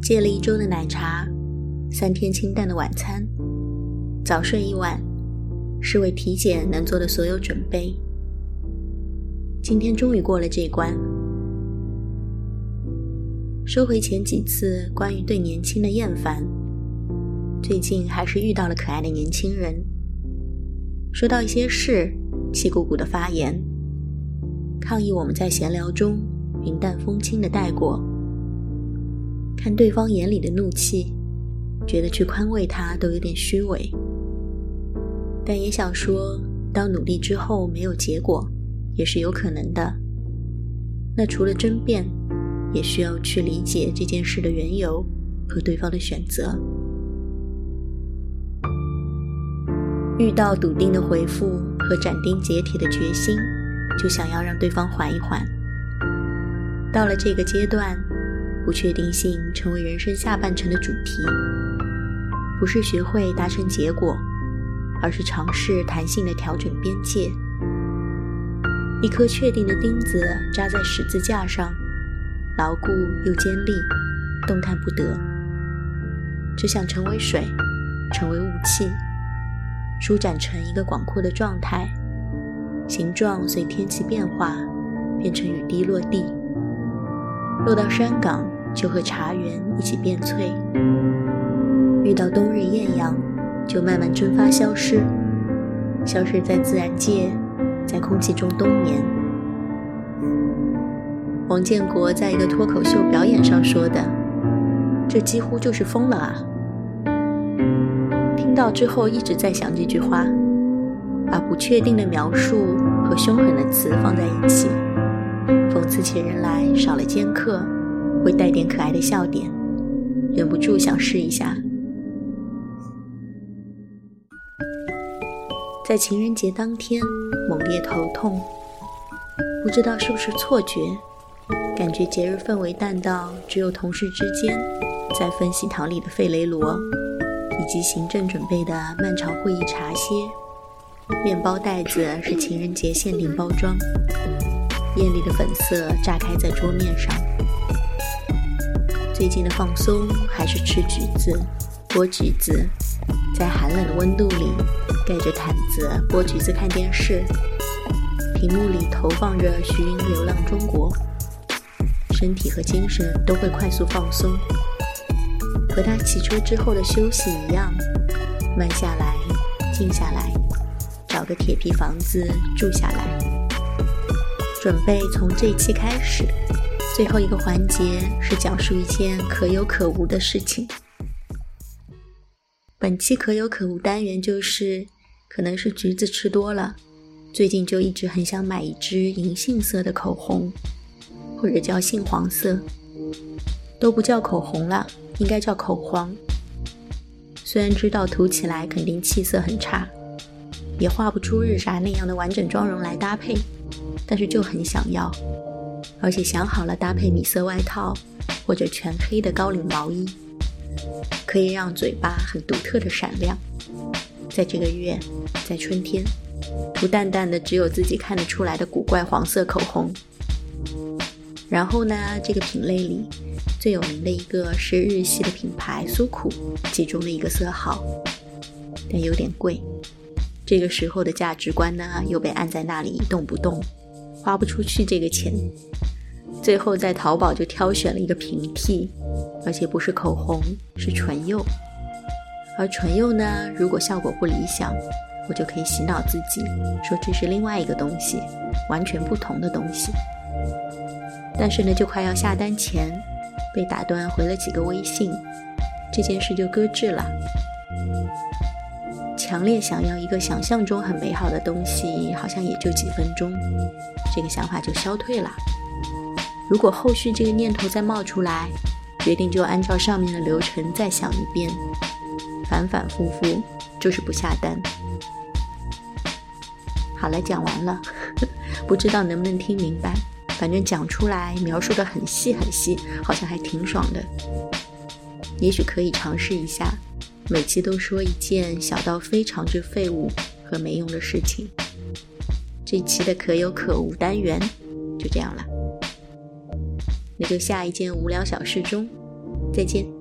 戒了一周的奶茶，三天清淡的晚餐，早睡一晚，是为体检能做的所有准备。今天终于过了这关，收回前几次关于对年轻的厌烦。最近还是遇到了可爱的年轻人，说到一些事，气鼓鼓的发言，抗议我们在闲聊中云淡风轻的带过。看对方眼里的怒气，觉得去宽慰他都有点虚伪，但也想说，当努力之后没有结果，也是有可能的。那除了争辩，也需要去理解这件事的缘由和对方的选择。遇到笃定的回复和斩钉截铁的决心，就想要让对方缓一缓。到了这个阶段。不确定性成为人生下半程的主题，不是学会达成结果，而是尝试弹性的调整边界。一颗确定的钉子扎在十字架上，牢固又尖利，动弹不得。只想成为水，成为雾气，舒展成一个广阔的状态，形状随天气变化变成雨滴落地，落到山岗。就和茶园一起变脆，遇到冬日艳阳，就慢慢蒸发消失，消失在自然界，在空气中冬眠。王建国在一个脱口秀表演上说的：“这几乎就是疯了啊！”听到之后一直在想这句话，把不确定的描述和凶狠的词放在一起，讽刺起人来少了尖刻。会带点可爱的笑点，忍不住想试一下。在情人节当天，猛烈头痛，不知道是不是错觉，感觉节日氛围淡到只有同事之间在分喜糖里的费雷罗，以及行政准备的漫长会议茶歇。面包袋子是情人节限定包装，艳丽的粉色炸开在桌面上。最近的放松还是吃橘子、剥橘子，在寒冷的温度里盖着毯子剥橘子看电视，屏幕里投放着徐云《流浪中国》，身体和精神都会快速放松，和他骑车之后的休息一样，慢下来，静下来，找个铁皮房子住下来，准备从这期开始。最后一个环节是讲述一件可有可无的事情。本期可有可无单元就是，可能是橘子吃多了，最近就一直很想买一支银杏色的口红，或者叫杏黄色，都不叫口红了，应该叫口黄。虽然知道涂起来肯定气色很差，也画不出日莎那样的完整妆容来搭配，但是就很想要。而且想好了搭配米色外套或者全黑的高领毛衣，可以让嘴巴很独特的闪亮。在这个月，在春天，涂淡淡的只有自己看得出来的古怪黄色口红。然后呢，这个品类里最有名的一个是日系的品牌苏苦，其中的一个色号，但有点贵。这个时候的价值观呢，又被按在那里一动不动。花不出去这个钱，最后在淘宝就挑选了一个平替，而且不是口红，是唇釉。而唇釉呢，如果效果不理想，我就可以洗脑自己，说这是另外一个东西，完全不同的东西。但是呢，就快要下单前，被打断回了几个微信，这件事就搁置了。强烈想要一个想象中很美好的东西，好像也就几分钟，这个想法就消退了。如果后续这个念头再冒出来，决定就按照上面的流程再想一遍，反反复复就是不下单。好了，讲完了，不知道能不能听明白，反正讲出来描述的很细很细，好像还挺爽的，也许可以尝试一下。每期都说一件小到非常之废物和没用的事情。这期的可有可无单元就这样了，那就下一件无聊小事中再见。